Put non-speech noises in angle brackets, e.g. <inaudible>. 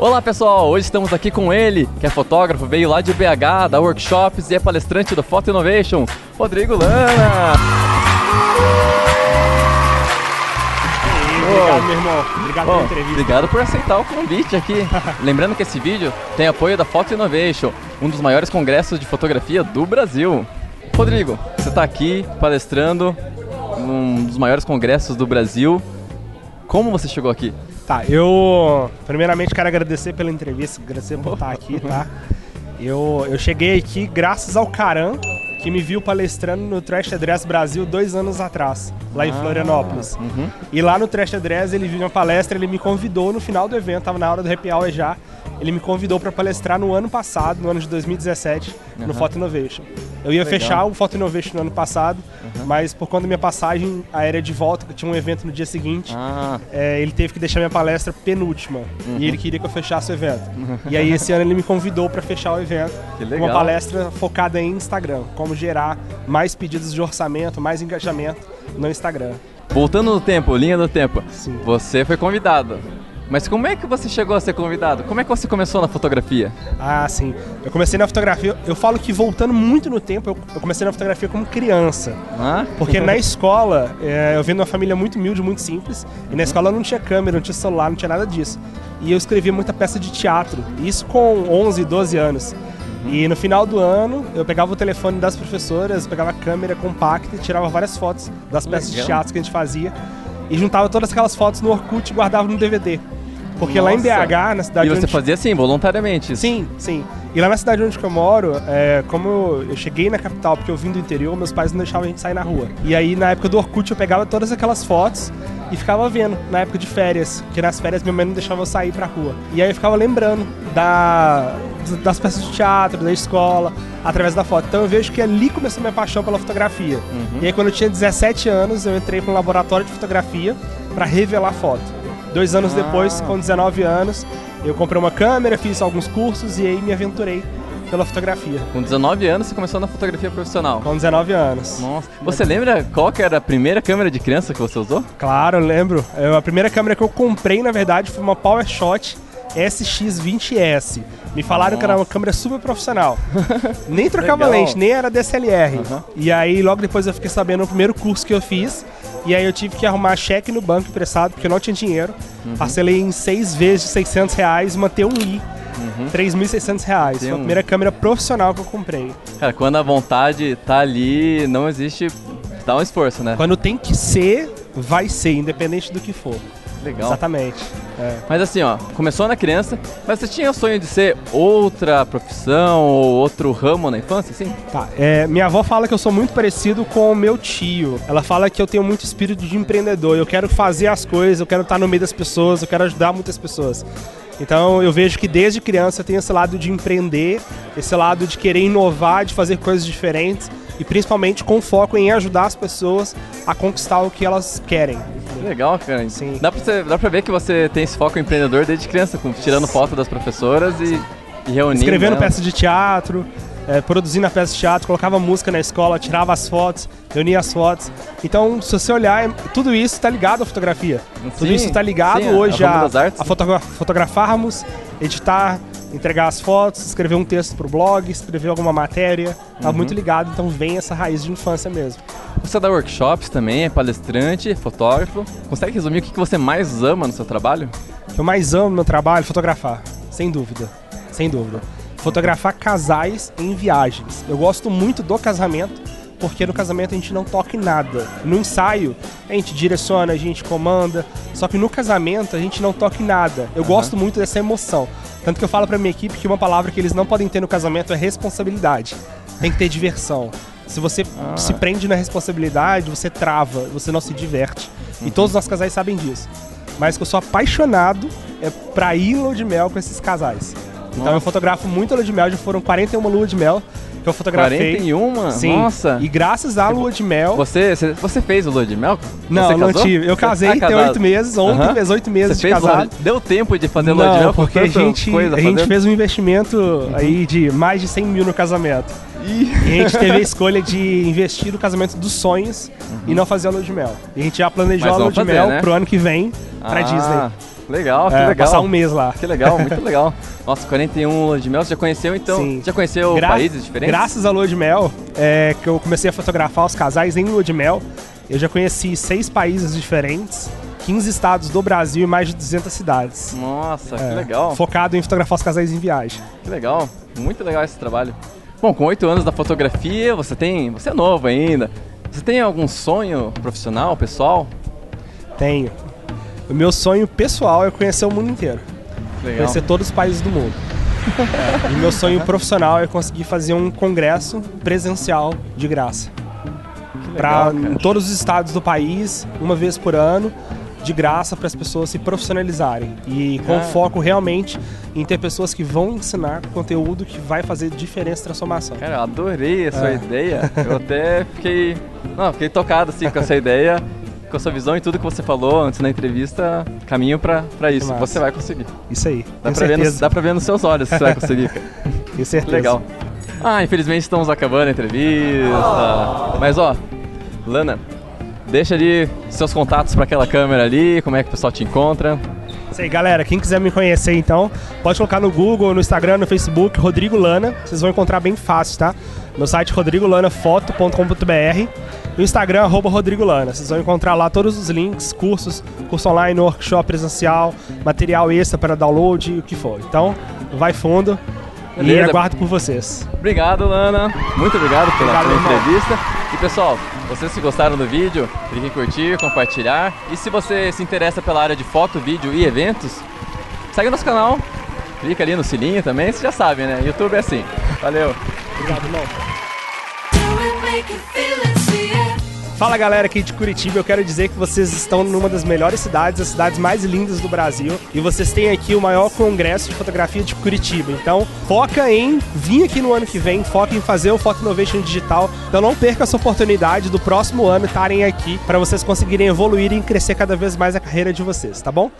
Olá pessoal, hoje estamos aqui com ele, que é fotógrafo, veio lá de BH, da Workshops e é palestrante do Photo Innovation, Rodrigo Lana. Obrigado, meu irmão. Obrigado Bom, pela entrevista. obrigado por aceitar o convite aqui. <laughs> Lembrando que esse vídeo tem apoio da Photo Innovation, um dos maiores congressos de fotografia do Brasil. Rodrigo, você está aqui palestrando num dos maiores congressos do Brasil. Como você chegou aqui? Tá, eu primeiramente quero agradecer pela entrevista, agradecer por estar aqui, tá? Eu, eu cheguei aqui graças ao Caran, que me viu palestrando no Trash Address Brasil dois anos atrás, lá em Ah, Florianópolis. uhum. E lá no Trash Address ele viu minha palestra, ele me convidou no final do evento, tava na hora do happy hour já. Ele me convidou para palestrar no ano passado, no ano de 2017, no Aham. Photo Innovation. Eu ia Legal. fechar o Photo Innovation no ano passado, mas por conta da minha passagem aérea de volta, que tinha um evento no dia seguinte, Ah, é, ele teve que deixar minha palestra penúltima. Uhum. E ele queria que eu fechasse o evento. E aí esse ano ele me convidou para fechar o evento. Uma palestra focada em Instagram. Como gerar mais pedidos de orçamento, mais engajamento no Instagram. voltando no tempo, linha do tempo. Sim. Você foi convidado. Mas como é que você chegou a ser convidado? Como é que você começou na fotografia? Ah, sim. Eu comecei na fotografia. Eu falo que voltando muito no tempo, eu eu comecei na fotografia como criança. Ah? Porque <laughs> na escola, é, eu venho de uma família muito humilde, muito simples, e na escola não tinha câmera, não tinha celular, não tinha nada disso. E eu escrevia muita peça de teatro, isso com 11, 12 anos. E no final do ano, eu pegava o telefone das professoras, pegava a câmera compacta e tirava várias fotos das peças de Legal. teatro que a gente fazia. E juntava todas aquelas fotos no Orkut e guardava no DVD. Porque lá em Nossa. BH, na cidade E você onde... fazia assim, voluntariamente? isso? Sim, sim. E lá na cidade onde eu moro, é, como eu, eu cheguei na capital porque eu vim do interior, meus pais não deixavam a gente sair na rua. E aí, na época do Orkut, eu pegava todas aquelas fotos e ficava vendo, na época de férias. Porque nas férias minha mãe não deixava eu sair pra rua. E aí eu ficava lembrando da, das peças de teatro, da escola, através da foto. Então eu vejo que ali começou minha paixão pela fotografia. Uhum. E aí, quando eu tinha 17 anos, eu entrei para um laboratório de fotografia pra revelar foto. Dois anos Ah. depois, com 19 anos, eu comprei uma câmera, fiz alguns cursos e aí me aventurei pela fotografia. Com 19 anos você começou na fotografia profissional. Com 19 anos. Nossa. Você lembra qual que era a primeira câmera de criança que você usou? Claro, eu lembro. Eu- a primeira câmera que eu comprei, na verdade, foi uma PowerShot SX20S. Me falaram que era uma câmera super profissional. <laughs> nem trocava lente, nem era DSLR. Aham. E aí, logo depois eu fiquei sabendo no primeiro curso que eu fiz. E aí eu tive que arrumar cheque no banco emprestado, porque eu não tinha dinheiro. Uhum. Parcelei em seis vezes de 600 reais, manter um i. Uhum. 3.600 reais. Tem Foi a um- primeira câmera profissional que eu comprei. Cara, quando a vontade tá ali, não existe. Dá um esforço, né? Quando tem que ser, vai ser, independente do que for. Legal. Exatamente. É. Mas assim, ó, começou na criança, mas você tinha o sonho de ser outra profissão ou outro ramo na infância, assim? Tá, é, minha avó fala que eu sou muito parecido com o meu tio. Ela fala que eu tenho muito espírito de empreendedor. Eu quero fazer as coisas, eu quero estar no meio das pessoas, eu quero ajudar muitas pessoas. Então eu vejo que desde criança eu tenho esse lado de empreender, esse lado de querer inovar, de fazer coisas diferentes e principalmente com foco em ajudar as pessoas a conquistar o que elas querem. Legal, cara. Sim. Dá pra, você, dá pra ver que você tem esse foco empreendedor desde criança, com, tirando foto das professoras e, e reunindo. Escrevendo elas. peça de teatro, é, produzindo a peça de teatro, colocava música na escola, tirava as fotos, reunia as fotos. Então, se você olhar, tudo isso está ligado à fotografia. tudo Sim, isso está ligado sim, hoje a a, a fotogra- fotografarmos, editar, entregar as fotos, escrever um texto para o blog, escrever alguma matéria. Tá Uhum. muito ligado, então vem essa raiz de infância mesmo. Você dá workshops também, é palestrante, fotógrafo. Consegue resumir o que você mais ama no seu trabalho? Eu mais amo no meu trabalho é fotografar, sem dúvida. Sem dúvida. Fotografar casais em viagens. Eu gosto muito do casamento, porque no casamento a gente não toca em nada. No ensaio, a gente direciona, a gente comanda. Só que no casamento a gente não toca em nada. Eu gosto muito dessa emoção. Tanto que eu falo pra minha equipe que uma palavra que eles não podem ter no casamento é responsabilidade. Tem que ter diversão. Se você Ah. se prende na responsabilidade, você trava, você não se diverte. E todos os nossos casais sabem disso. Mas que eu sou apaixonado é pra ir de mel com esses casais. Então Nossa. eu fotografo muito lua de mel, já foram 41 lua de mel que eu fotografei. 41? Sim. Nossa! E graças à lua de mel. Você, você, você fez o lua de mel? Não, não tive. Eu Você- casei, Ah, tem oito meses, ontem Aham. fez oito meses Você de casado. lua- Deu tempo de fazer lua de Não, mel? porque a gente, coisa a gente fez um investimento aí de mais de 100 mil no casamento. E a gente teve a escolha de <laughs> investir no casamento dos sonhos e não fazer a lua de mel. E a gente já planejou Mas a lua de fazer, mel né? pro ano que vem pra Ah, Disney. Legal, que É, legal. Passar um mês lá. Que legal, <laughs> muito legal. Nossa, 41 lua de mel, você já conheceu então? Sim. Já conheceu Gra- países diferentes? Graças à lua de mel, é, que eu comecei a fotografar os casais em lua de mel, eu já conheci seis países diferentes, 15 estados do Brasil e mais de 200 cidades. Nossa, que É, legal. Focado em fotografar os casais em viagem. Que legal. Muito legal esse trabalho. Bom, com oito anos da fotografia, você tem. Você é novo ainda. Você tem algum sonho profissional, pessoal? Tenho. O meu sonho pessoal é conhecer o mundo inteiro. Legal. Conhecer todos os países do mundo. É, <laughs> E meu sonho profissional é conseguir fazer um congresso presencial de graça. Para todos os estados do país, uma vez por ano, de graça para as pessoas se profissionalizarem. E com Ah. foco realmente em ter pessoas que vão ensinar conteúdo que vai fazer diferença e transformação. Cara, eu adorei a sua É. ideia. Eu até fiquei. Não, fiquei tocado assim com essa <laughs> ideia, com a sua visão e tudo que você falou antes na entrevista. Caminho pra, pra isso. massa. Você vai conseguir. Isso aí. Dá pra, ver nos, dá pra ver nos seus olhos se você vai conseguir. <laughs> Tenho certeza. Legal. Ah, infelizmente estamos acabando a entrevista. Mas ó, Lana, deixa ali seus contatos pra aquela câmera ali, como é que o pessoal te encontra. Isso aí, galera. Quem quiser me conhecer, então, pode colocar no Google, no Instagram, no Facebook, Rodrigo Lana. Vocês vão encontrar bem fácil, tá? Meu site rodrigolanafoto.com.br no Instagram, arroba Rodrigo Lana. Vocês vão encontrar lá todos os links, cursos, curso online, workshop presencial, material extra para download, o que for. Então, vai fundo e Beleza. aguardo por vocês. Obrigado, Lana. Muito obrigado pela, Obrigado, entrevista. E pessoal, vocês que gostaram do vídeo, clique em curtir, compartilhar. E se você se interessa pela área de foto, vídeo e eventos, segue nosso canal. Clica ali no sininho também, vocês já sabem, né? YouTube é assim. Valeu. Obrigado, irmão. Fala galera aqui de Curitiba, eu quero dizer que vocês estão numa das melhores cidades, as cidades mais lindas do Brasil, e vocês têm aqui o maior congresso de fotografia de Curitiba. Então, foca em vir aqui no ano que vem, foca em fazer o Photo Innovation Digital. Então, não perca essa oportunidade do próximo ano estarem aqui para vocês conseguirem evoluir e crescer cada vez mais a carreira de vocês, tá bom?